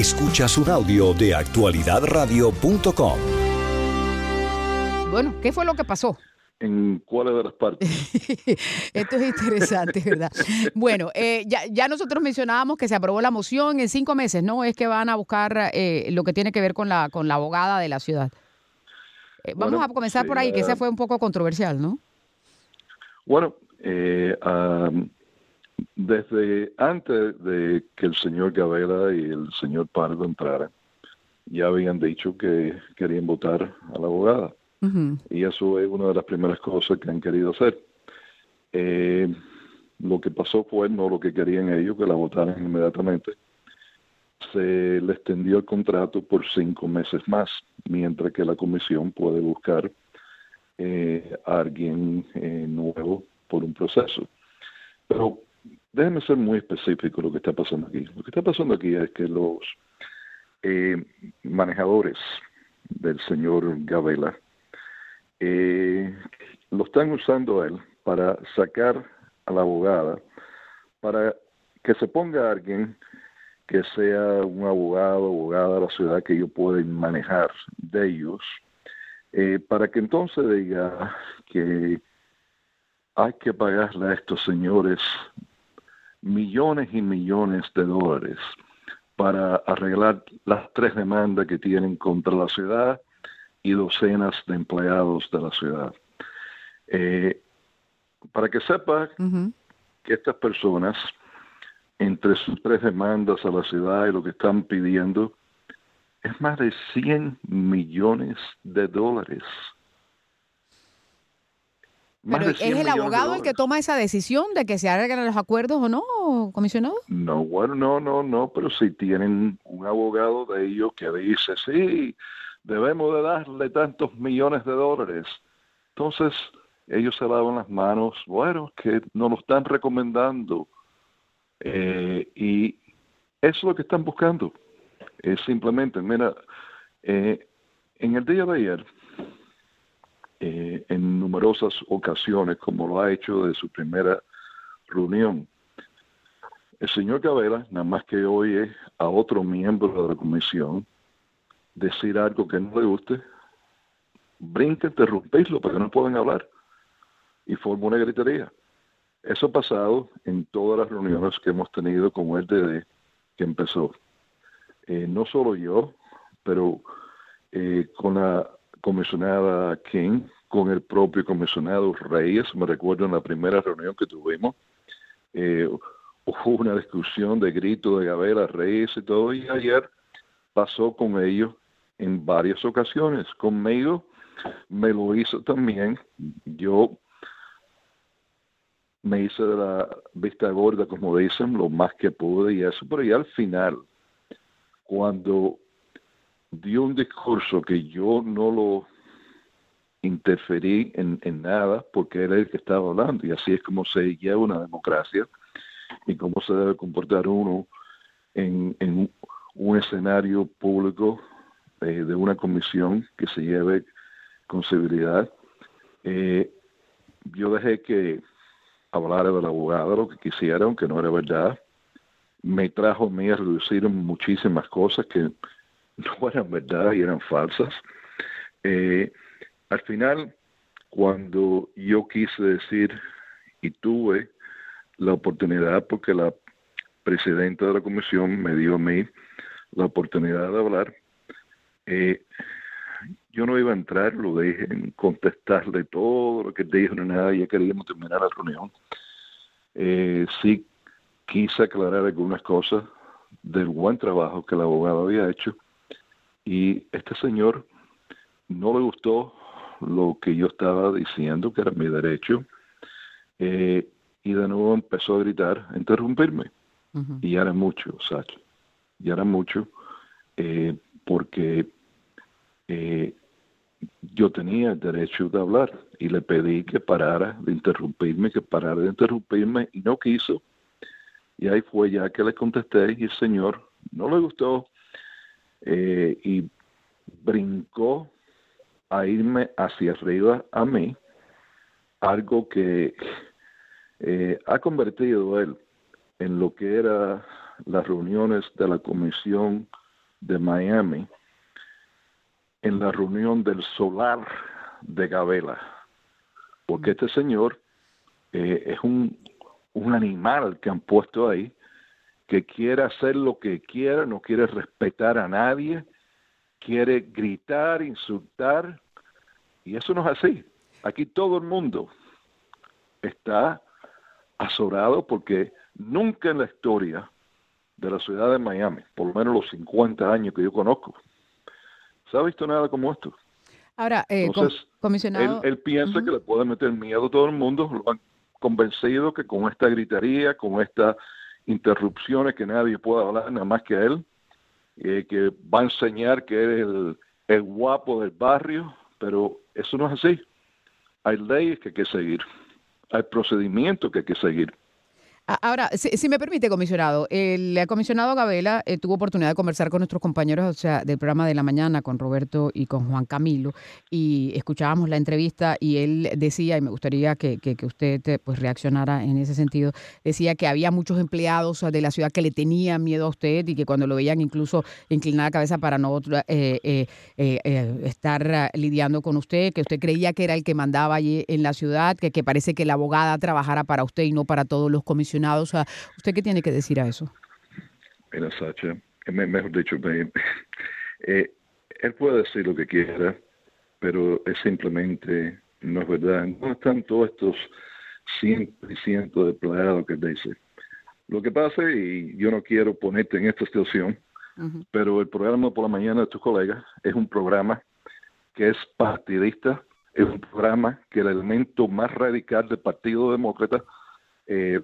Escuchas un audio de actualidadradio.com. Bueno, ¿qué fue lo que pasó? en cuáles de las partes. Esto es interesante, ¿verdad? Bueno, eh, ya, ya, nosotros mencionábamos que se aprobó la moción en cinco meses, ¿no? Es que van a buscar eh, lo que tiene que ver con la, con la abogada de la ciudad. Eh, vamos a comenzar por ahí, que ese fue un poco controversial, ¿no? Bueno, desde antes de que el señor Gavela y el señor Pardo entraran, ya habían dicho que querían votar a la abogada. Y eso es una de las primeras cosas que han querido hacer. Eh, lo que pasó fue no lo que querían ellos, que la votaran inmediatamente. Se le extendió el contrato por cinco meses más, mientras que la comisión puede buscar eh, a alguien eh, nuevo por un proceso. Pero déjeme ser muy específico lo que está pasando aquí. Lo que está pasando aquí es que los manejadores del señor Gavela eh, lo están usando él para sacar a la abogada, para que se ponga alguien que sea un abogado, abogada de la ciudad que ellos pueden manejar de ellos, eh, para que entonces diga que hay que pagarle a estos señores millones y millones de dólares para arreglar las tres demandas que tienen contra la ciudad y docenas de empleados de la ciudad. Eh, para que sepa que estas personas, entre sus tres demandas a la ciudad y lo que están pidiendo, es más de 100 millones de dólares. Pero ¿es el abogado el que toma esa decisión de que se arreglen los acuerdos o no, comisionado? No, bueno, no, no, no, pero si tienen un abogado de ellos que dice, sí, debemos de darle tantos millones de dólares. Entonces, ellos se lavan las manos, bueno, que nos lo están recomendando. Eh, y eso es lo que están buscando. Es simplemente, mira, eh, en el día de ayer, numerosas ocasiones, como lo ha hecho de su primera reunión, el señor Cabela, nada más que oye a otro miembro de la comisión, decir algo que no le guste, brinca, interrumpirlo para que no puedan hablar y forma una gritería. Eso ha pasado en todas las reuniones que hemos tenido con el DD que empezó. Eh, no solo yo, pero eh, con la comisionada King, con el propio comisionado Reyes, me recuerdo en la primera reunión que tuvimos, eh, hubo una discusión de grito de Gavera Reyes y todo, y ayer pasó con ellos en varias ocasiones. Conmigo me lo hizo también. Yo me hice de la vista gorda, como dicen, lo más que pude y eso, pero ya al final, cuando dio un discurso que yo no lo interferí en, nada, porque era el que estaba hablando, y así es como se lleva una democracia y cómo se debe comportar uno en, en un escenario público eh, de una comisión que se lleve con seguridad. Eh, yo dejé que hablara del abogado lo que quisiera, aunque no era verdad. Me trajo a mí a reducir muchísimas cosas que no eran verdad y eran falsas. Eh, al final, cuando yo quise decir y tuve la oportunidad, porque la presidenta de la comisión me dio a mí la oportunidad de hablar, eh, yo no iba a entrar, lo dije en contestarle todo lo que dijo, ni nada, ya queríamos terminar la reunión. Eh, sí quise aclarar algunas cosas del buen trabajo que el abogado había hecho y este señor no le gustó lo que yo estaba diciendo, que era mi derecho, eh, y de nuevo empezó a gritar, a interrumpirme. Y ya era mucho, Sacho, ya era mucho, eh, porque eh, yo tenía el derecho de hablar y le pedí que parara de interrumpirme, que parara de interrumpirme y no quiso. Y ahí fue ya que le contesté y el señor no le gustó eh, y brincó a irme hacia arriba a mí, algo que eh, ha convertido él en lo que era las reuniones de la comisión de Miami en la reunión del solar de Gabela, porque este señor eh, es un, un animal que han puesto ahí, que quiere hacer lo que quiera, no quiere respetar a nadie, quiere gritar, insultar, y eso no es así. Aquí todo el mundo está azorado porque nunca en la historia de la ciudad de Miami, por lo menos los 50 años que yo conozco, se ha visto nada como esto. Ahora, eh, comisionado... Él, piensa que le puede meter miedo a todo el mundo, lo han convencido que con esta gritería, con estas interrupciones que nadie pueda hablar nada más que él, eh, que va a enseñar que es el guapo del barrio, pero eso no es así. Hay leyes que hay que seguir, hay procedimientos que hay que seguir. Ahora, si, me permite, comisionado, el comisionado Gabela eh, tuvo oportunidad de conversar con nuestros compañeros o sea, del programa de la mañana, con Roberto y con Juan Camilo, y escuchábamos la entrevista y él decía, y me gustaría que, usted eh, pues reaccionara en ese sentido, decía que había muchos empleados de la ciudad que le tenían miedo a usted y que cuando lo veían incluso inclinar la cabeza para no eh, estar lidiando con usted, que usted creía que era el que mandaba allí en la ciudad, que, que parece que la abogada trabajara para usted y no para todos los comisionados ¿Usted qué tiene que decir a eso? Mira, Sacha, mejor dicho, eh, él puede decir lo que quiera, pero es simplemente no es verdad. No están todos estos cientos y cientos de empleados que dice. Lo que pasa, y yo no quiero ponerte en esta situación, pero el programa por la mañana de tus colegas es un programa que es partidista, es un programa que el elemento más radical del Partido Demócrata eh,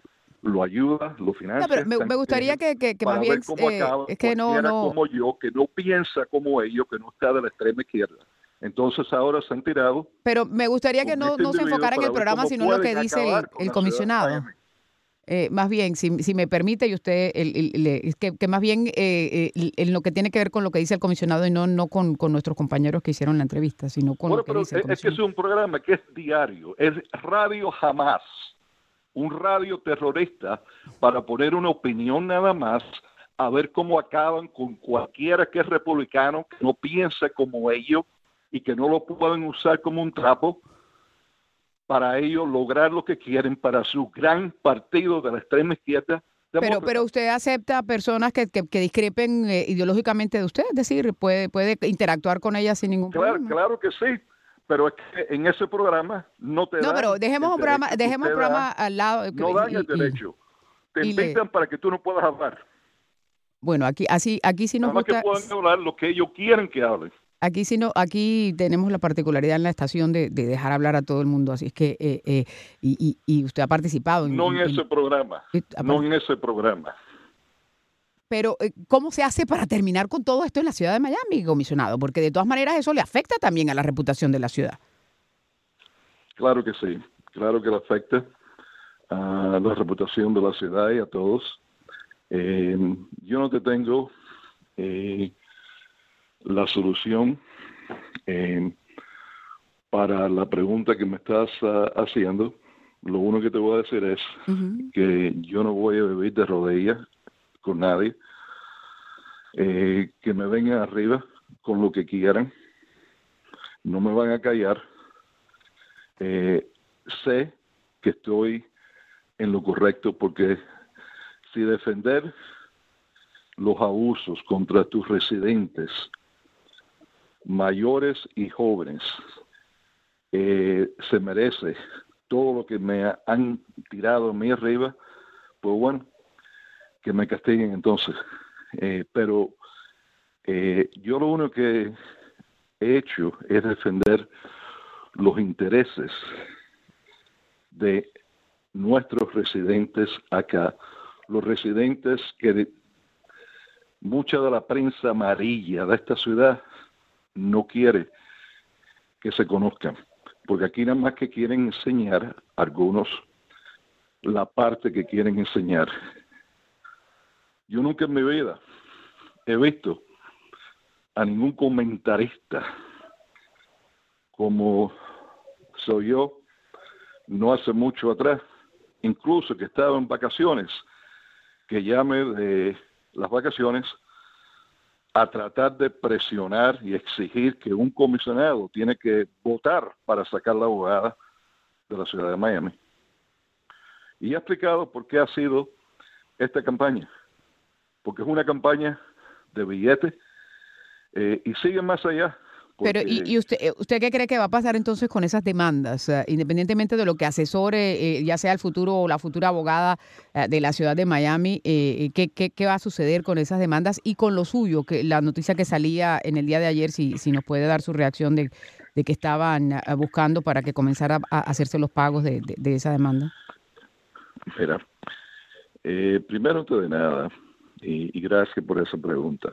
lo ayuda, lo financia. me, gustaría que, que, más bien eh, es que no, no como yo, que no piensa como ellos, que no está de la extrema izquierda. Entonces ahora se han tirado. Pero me gustaría que no, este no se enfocara en el programa, sino en lo que dice el, comisionado. Eh, más bien, si, si, me permite, y usted, el, que, que, más bien eh, en lo que tiene que ver con lo que dice el comisionado y no, no con, con nuestros compañeros que hicieron la entrevista, sino con lo que dice el Es que es un programa que es diario, es radio jamás un radio terrorista para poner una opinión nada más, a ver cómo acaban con cualquiera que es republicano, que no piense como ellos y que no lo pueden usar como un trapo para ellos lograr lo que quieren para su gran partido de la extrema izquierda. Pero, pero usted acepta personas que, que, discrepen eh, ideológicamente de usted, es decir, puede, puede interactuar con ellas sin ningún problema. Claro que sí, pero es que en ese programa no te No, pero dejemos un programa, dejemos un programa al lado. No dan el derecho. te invitan para que tú no puedas hablar. Bueno, aquí así aquí sí nos Nada gusta... que puedan hablar lo que ellos quieren que hablen. Aquí sí no, aquí tenemos la particularidad en la estación de, dejar hablar a todo el mundo, así es que eh, eh, y, y, usted ha participado. En, no en, ese programa, no en ese programa. Pero, eh, ¿cómo se hace para terminar con todo esto en la ciudad de Miami, comisionado? Porque de todas maneras eso le afecta también a la reputación de la ciudad. Claro que sí, claro que le afecta a la reputación de la ciudad y a todos. Eh, yo no te tengo eh, la solución para la pregunta que me estás ah, haciendo. Lo único que te voy a decir es que yo no voy a vivir de rodillas con nadie, eh, que me vengan arriba con lo que quieran, no me van a callar, eh, sé que estoy en lo correcto porque si defender los abusos contra tus residentes, mayores y jóvenes, eh, se merece todo lo que me han tirado a mí arriba, pues bueno, que me castiguen entonces. Eh, pero eh, yo lo único que he hecho es defender los intereses de nuestros residentes acá, los residentes que mucha de la prensa amarilla de esta ciudad no quiere que se conozcan, porque aquí nada más que quieren enseñar algunos la parte que quieren enseñar yo nunca en mi vida he visto a ningún comentarista como soy yo, no hace mucho atrás, incluso que estaba en vacaciones, que llame de las vacaciones a tratar de presionar y exigir que un comisionado tiene que votar para sacar la abogada de la ciudad de Miami. Y ha explicado por qué ha sido esta campaña. Porque es una campaña de billetes eh, y sigue más allá. Pero, ¿y, usted, eh, usted qué cree que va a pasar entonces con esas demandas? independientemente de lo que asesore, eh, ya sea el futuro o la futura abogada de la ciudad de Miami, ¿qué, qué, va a suceder con esas demandas y con lo suyo? que La noticia que salía en el día de ayer, si, si nos puede dar su reacción de, de que estaban buscando para que comenzara a hacerse los pagos de, de, esa demanda. Mira, primero, antes de nada, y, gracias por esa pregunta.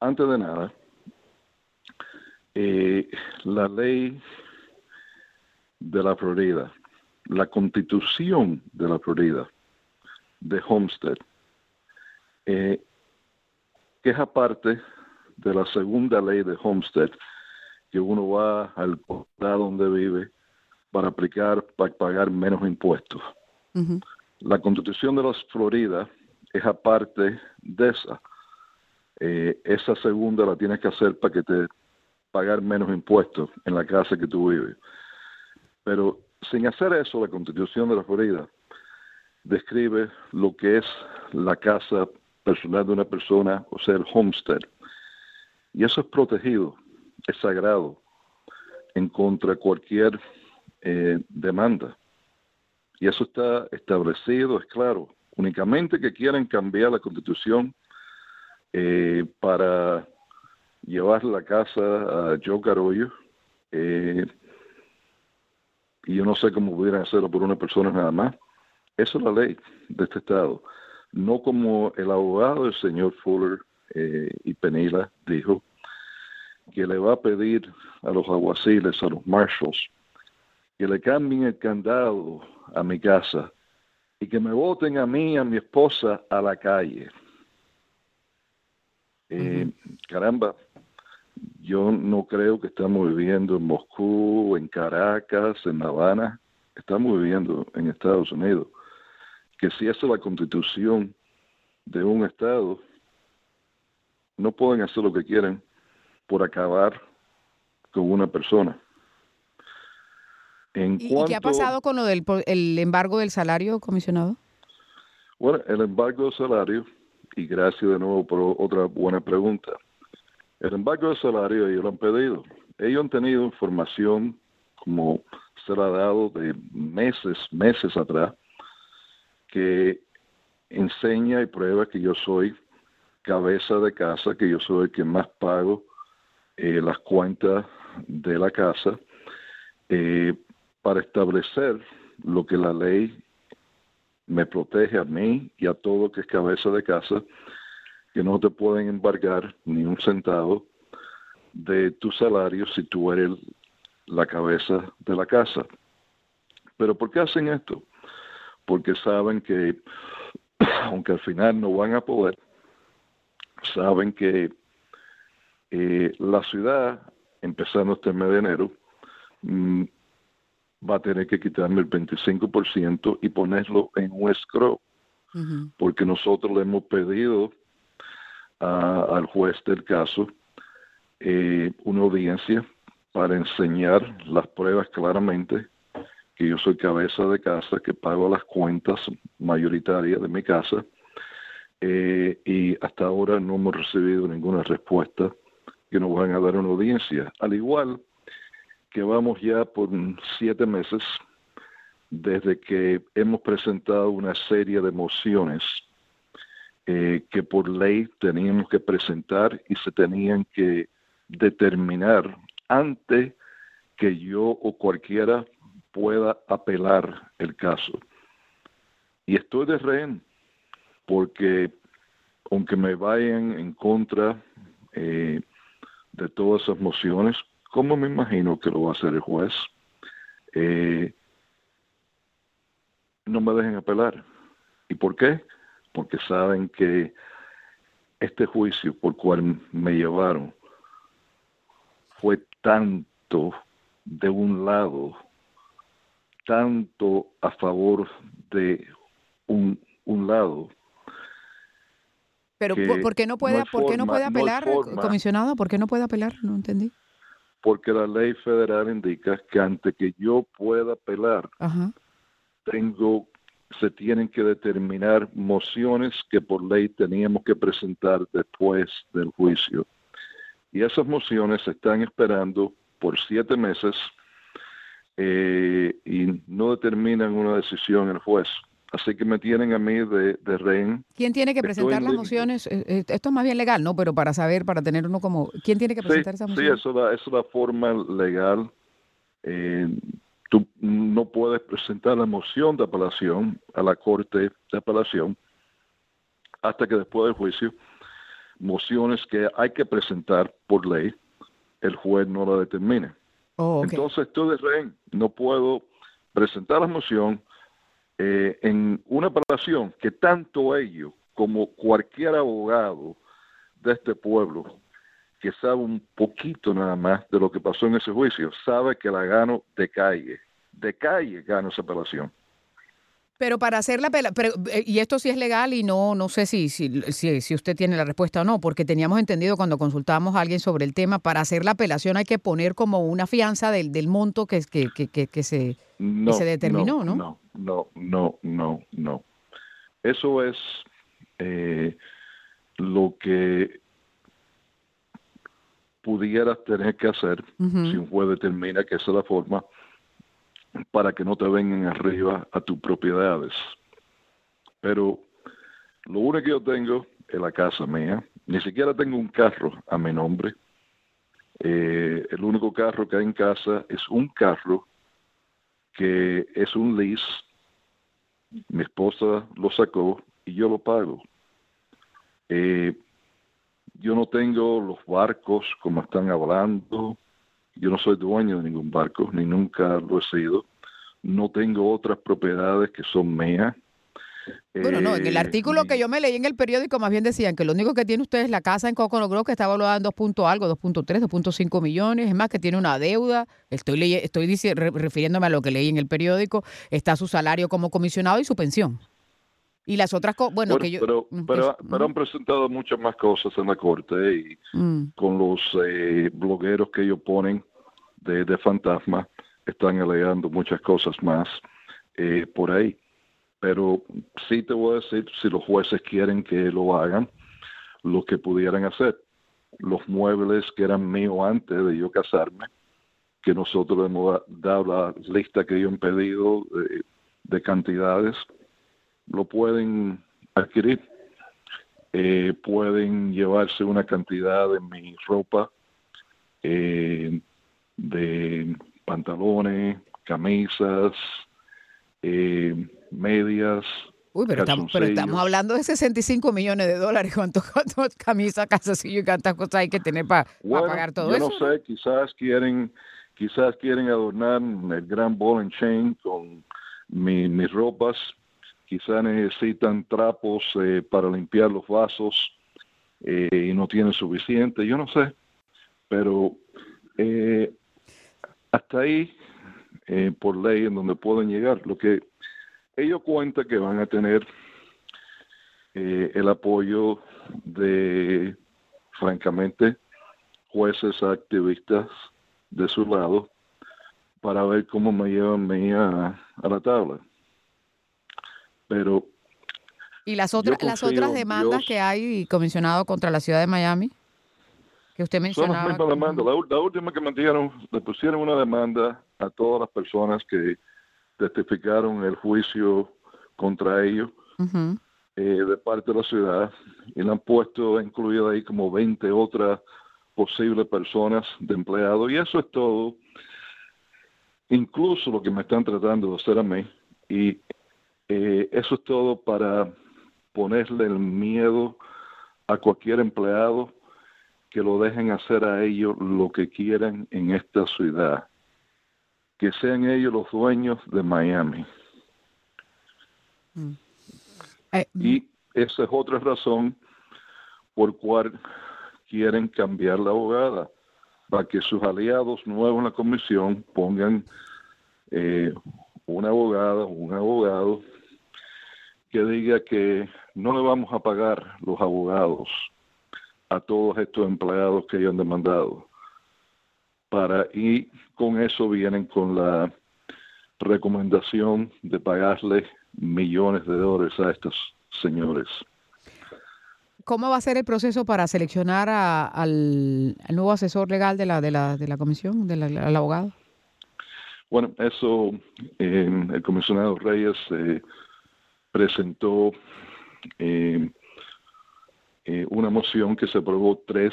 Antes de nada, eh, la ley de la Florida, la constitución de la Florida, de Homestead, eh, que es aparte de la segunda ley de Homestead, que uno va al condado donde vive para aplicar, para pagar menos impuestos. La constitución de la Florida es aparte de esa. Eh, esa segunda la tienes que hacer para que te pagar menos impuestos en la casa que tú vives. Pero sin hacer eso, la Constitución de la Florida describe lo que es la casa personal de una persona, o sea, el homestead. Y eso es protegido, es sagrado, en contra de cualquier eh, demanda. Y eso está establecido, es claro, únicamente que quieran cambiar la constitución eh, para llevar la casa a Joe Carollo. Eh, y yo no sé cómo pudieran hacerlo por una persona nada más. Eso es la ley de este estado. No como el abogado del señor Fuller eh, y Penila dijo, que le va a pedir a los aguaciles, a los marshals, que le cambien el candado a mi casa y que me voten a mí y a mi esposa a la calle. Eh, caramba, yo no creo que estamos viviendo en Moscú, en Caracas, en La Habana, estamos viviendo en Estados Unidos. Que si esa es la constitución de un Estado, no pueden hacer lo que quieren por acabar con una persona. ¿Y, qué ha pasado con lo del el embargo del salario, comisionado? Bueno, el embargo del salario, y gracias de nuevo por otra buena pregunta. El embargo del salario ellos lo han pedido. Ellos han tenido información, como se la ha dado de meses, meses atrás, que enseña y prueba que yo soy cabeza de casa, que yo soy el que más pago eh, las cuentas de la casa. Eh, para establecer lo que la ley me protege a mí y a todo que es cabeza de casa, que no te pueden embargar ni un centavo de tu salario si tú eres la cabeza de la casa. Pero ¿por qué hacen esto? Porque saben que, aunque al final no van a poder, saben que eh, la ciudad, empezando este mes de enero, mm, va a tener que quitarme el 25% y ponerlo en un escrow, porque nosotros le hemos pedido al juez del caso eh, una audiencia para enseñar las pruebas claramente que yo soy cabeza de casa, que pago las cuentas mayoritarias de mi casa, eh, y hasta ahora no hemos recibido ninguna respuesta que nos van a dar una audiencia. Al igual que vamos ya por siete meses desde que hemos presentado una serie de mociones eh, que por ley teníamos que presentar y se tenían que determinar antes que yo o cualquiera pueda apelar el caso. Y estoy de rehén porque aunque me vayan en contra eh, de todas esas mociones, ¿Cómo me imagino que lo va a hacer el juez? Eh, no me dejen apelar. ¿Y por qué? Porque saben que este juicio por cual me llevaron fue tanto de un lado, tanto a favor de un, un lado, Pero ¿por qué no puede, ¿por qué no puede apelar, comisionado? ¿Por qué no puede apelar? No entendí. Porque la ley federal indica que antes que yo pueda apelar, tengo se tienen que determinar mociones que por ley teníamos que presentar después del juicio. Y esas mociones se están esperando por siete meses eh, y no determinan una decisión el juez. Así que me tienen a mí de, de rehén. ¿Quién tiene que presentar las mociones? Eh, eh, esto es más bien legal, ¿no? Pero para saber, para tener uno como... ¿Quién tiene que presentar esas mociones? Sí, eso, da, eso es la forma legal. tú no puedes presentar la moción de apelación a la Corte de Apelación hasta que después del juicio, mociones que hay que presentar por ley, el juez no la determine. Oh, Entonces, estoy de rehén. No puedo presentar la moción eh, en una apelación que tanto ellos como cualquier abogado de este pueblo que sabe un poquito nada más de lo que pasó en ese juicio, sabe que la gano de calle, de calle gano esa apelación. Pero para hacer la apelación, eh, y esto sí es legal y no no sé si, si, si, usted tiene la respuesta o no, porque teníamos entendido cuando consultábamos a alguien sobre el tema, para hacer la apelación hay que poner como una fianza del, del monto que, que, que se, se determinó, ¿no? No, no, no, no, no. Eso es eh, lo que pudieras tener que hacer si un juez determina que esa es la forma para que no te vengan arriba a tus propiedades. Pero lo único que yo tengo es la casa mía. Ni siquiera tengo un carro a mi nombre. Eh, el único carro que hay en casa es un carro que es un lease. Mi esposa lo sacó y yo lo pago. Eh, yo no tengo los barcos como están hablando. Yo no soy dueño de ningún barco, ni nunca lo he sido. No tengo otras propiedades que son mías. Bueno, no, en el eh, artículo que yo me leí en el periódico más bien decían que lo único que tiene usted es la casa en Coconut Grove que está valorada en 2. algo, 2.3, 2.5 millones, es más que tiene una deuda, estoy estoy refiriéndome a lo que leí en el periódico, está su salario como comisionado y su pensión. Y las otras cosas, bueno, que yo... Pero, mm, pero, han presentado muchas más cosas en la corte y mm. con los eh, blogueros que ellos ponen de, de fantasma, están alegando muchas cosas más eh, por ahí. Pero sí te voy a decir, si los jueces quieren que lo hagan, lo que pudieran hacer. Los muebles que eran míos antes de yo casarme, que nosotros hemos dado la lista que yo he pedido de cantidades, lo pueden adquirir. Eh, pueden llevarse una cantidad de mi ropa, eh, de pantalones, camisas, eh, medias. Uy, pero estamos, pero estamos, hablando de 65 millones de dólares. ¿Cuántas camisas, calzoncillos y cuántas cosas hay que tener para pagar todo eso? Yo no sé, quizás quieren, quizás quieren adornar el gran ball and chain con mis ropas, quizás necesitan trapos eh, para limpiar los vasos eh, y no tienen suficiente, yo no sé, pero eh, hasta ahí, por ley, en donde pueden llegar, lo que ellos cuentan que van a tener el apoyo de, francamente, jueces activistas de su lado para ver cómo me llevan a, a la tabla pero ¿Y las otras, las otras demandas que hay, comisionado, contra la ciudad de Miami? Que usted mencionaba. Son las La, última que metieron, le pusieron una demanda a todas las personas que testificaron el juicio contra ellos eh, de parte de la ciudad y le han puesto incluida ahí como 20 otras posibles personas de empleados y eso es todo incluso lo que me están tratando de hacer a mí y eh, eso es todo para ponerle el miedo a cualquier empleado que lo dejen hacer a ellos lo que quieran en esta ciudad. Que sean ellos los dueños de Miami. Mm. Eh, y esa es otra razón por cual quieren cambiar la abogada, para que sus aliados nuevos en la comisión pongan eh, una abogada un abogado que diga que no le vamos a pagar los abogados a todos estos empleados que ellos han demandado. Para, y con eso vienen con la recomendación de pagarle millones de dólares a estos señores. ¿Cómo va a ser el proceso para seleccionar al, nuevo asesor legal de la, de la, de la comisión, del abogado? Bueno, eso eh, el comisionado Reyes eh, presentó eh, una moción que se aprobó 3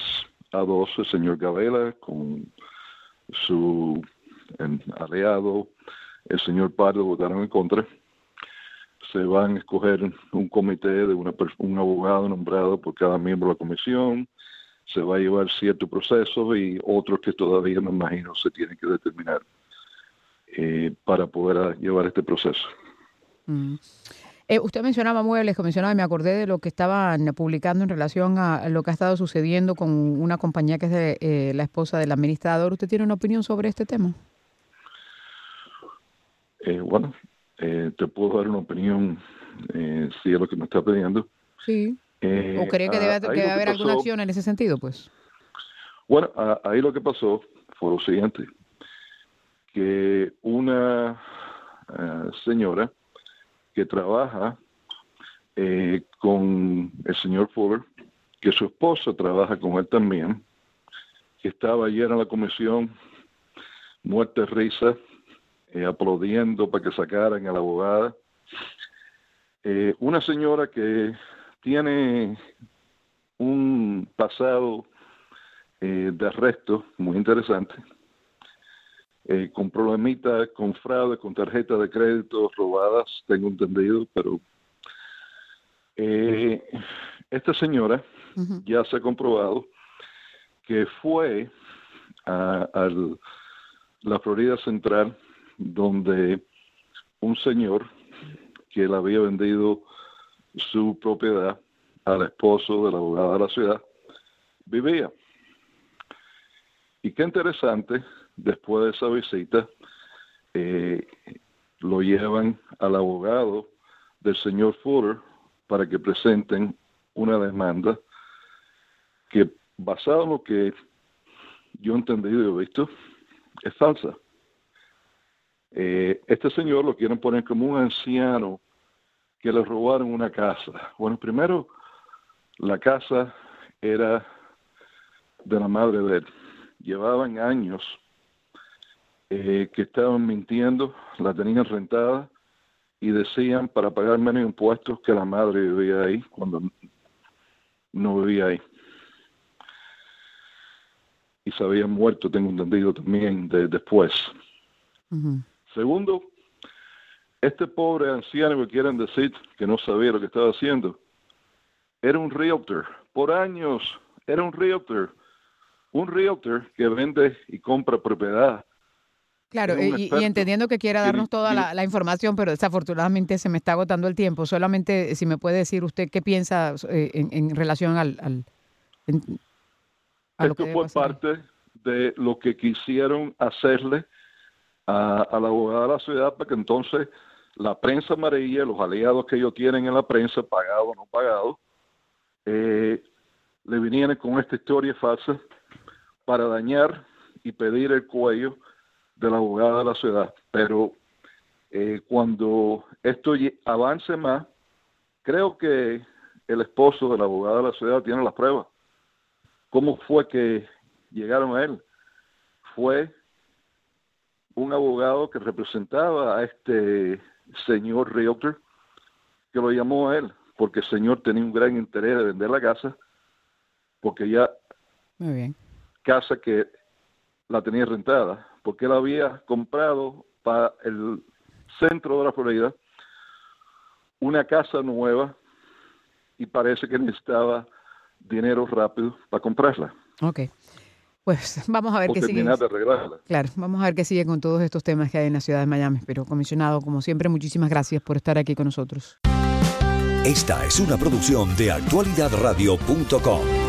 a 2 el señor Gavela con su aliado, el señor Pardo, votaron en contra se van a escoger un comité de una, un abogado nombrado por cada miembro de la comisión, se va a llevar cierto proceso y otros que todavía me imagino se tienen que determinar eh, para poder llevar este proceso. Mm. Eh, usted mencionaba muebles, mencionaba y me acordé de lo que estaban publicando en relación a lo que ha estado sucediendo con una compañía que es de, eh, la esposa del administrador. ¿Usted tiene una opinión sobre este tema? bueno, eh, te puedo dar una opinión eh, si es lo que me está pidiendo. Sí. Eh, ¿O cree que debe, ah, haber alguna acción en ese sentido, pues? Bueno, ahí lo que pasó fue lo siguiente, que una señora que trabaja con el señor Fuller, que su esposa trabaja con él también, que estaba ayer en la comisión, muerte risa, eh, aplaudiendo para que sacaran a la abogada. Eh, una señora que tiene un pasado eh, de arresto muy interesante, con problemitas, con fraude, con tarjetas de crédito robadas, tengo entendido, pero esta señora ya se ha comprobado que fue a la Florida Central donde un señor que le había vendido su propiedad al esposo de la abogada de la ciudad vivía. Y qué interesante, después de esa visita, eh, lo llevan al abogado del señor Fuller para que presenten una demanda que, basado en lo que yo he entendido y he visto, es falsa. Eh, este señor lo quieren poner como un anciano que le robaron una casa. Bueno, primero, la casa era de la madre de él. Llevaban años eh, que estaban mintiendo, la tenían rentada y decían para pagar menos impuestos que la madre vivía ahí cuando no vivía ahí. Y se habían muerto, tengo entendido también, de, después. Segundo, este pobre anciano que quieren decir que no sabía lo que estaba haciendo, era un realtor. Por años era un realtor. Un realtor que vende y compra propiedad. Claro, y, entendiendo que quiera darnos toda la, información, pero desafortunadamente se me está agotando el tiempo. Solamente si me puede decir usted qué piensa eh, en, relación al... al Esto fue parte de lo que quisieron hacerle a, la abogada de la ciudad para que entonces la prensa amarilla, los aliados que ellos tienen en la prensa, pagado o no pagado, eh, le vinieran con esta historia falsa para dañar y pedir el cuello de la abogada de la ciudad. Pero eh, cuando esto avance más, creo que el esposo de la abogada de la ciudad tiene las pruebas. ¿Cómo fue que llegaron a él? Fue un abogado que representaba a este señor realtor que lo llamó a él porque el señor tenía un gran interés de vender la casa porque ya Muy bien. casa que la tenía rentada porque él había comprado para el centro de la Florida una casa nueva y parece que necesitaba dinero rápido para comprarla. Okay. Pues vamos a ver qué sigue. Claro, vamos a ver qué sigue con todos estos temas que hay en la ciudad de Miami. Pero, comisionado, como siempre, muchísimas gracias por estar aquí con nosotros. Esta es una producción de actualidadradio.com.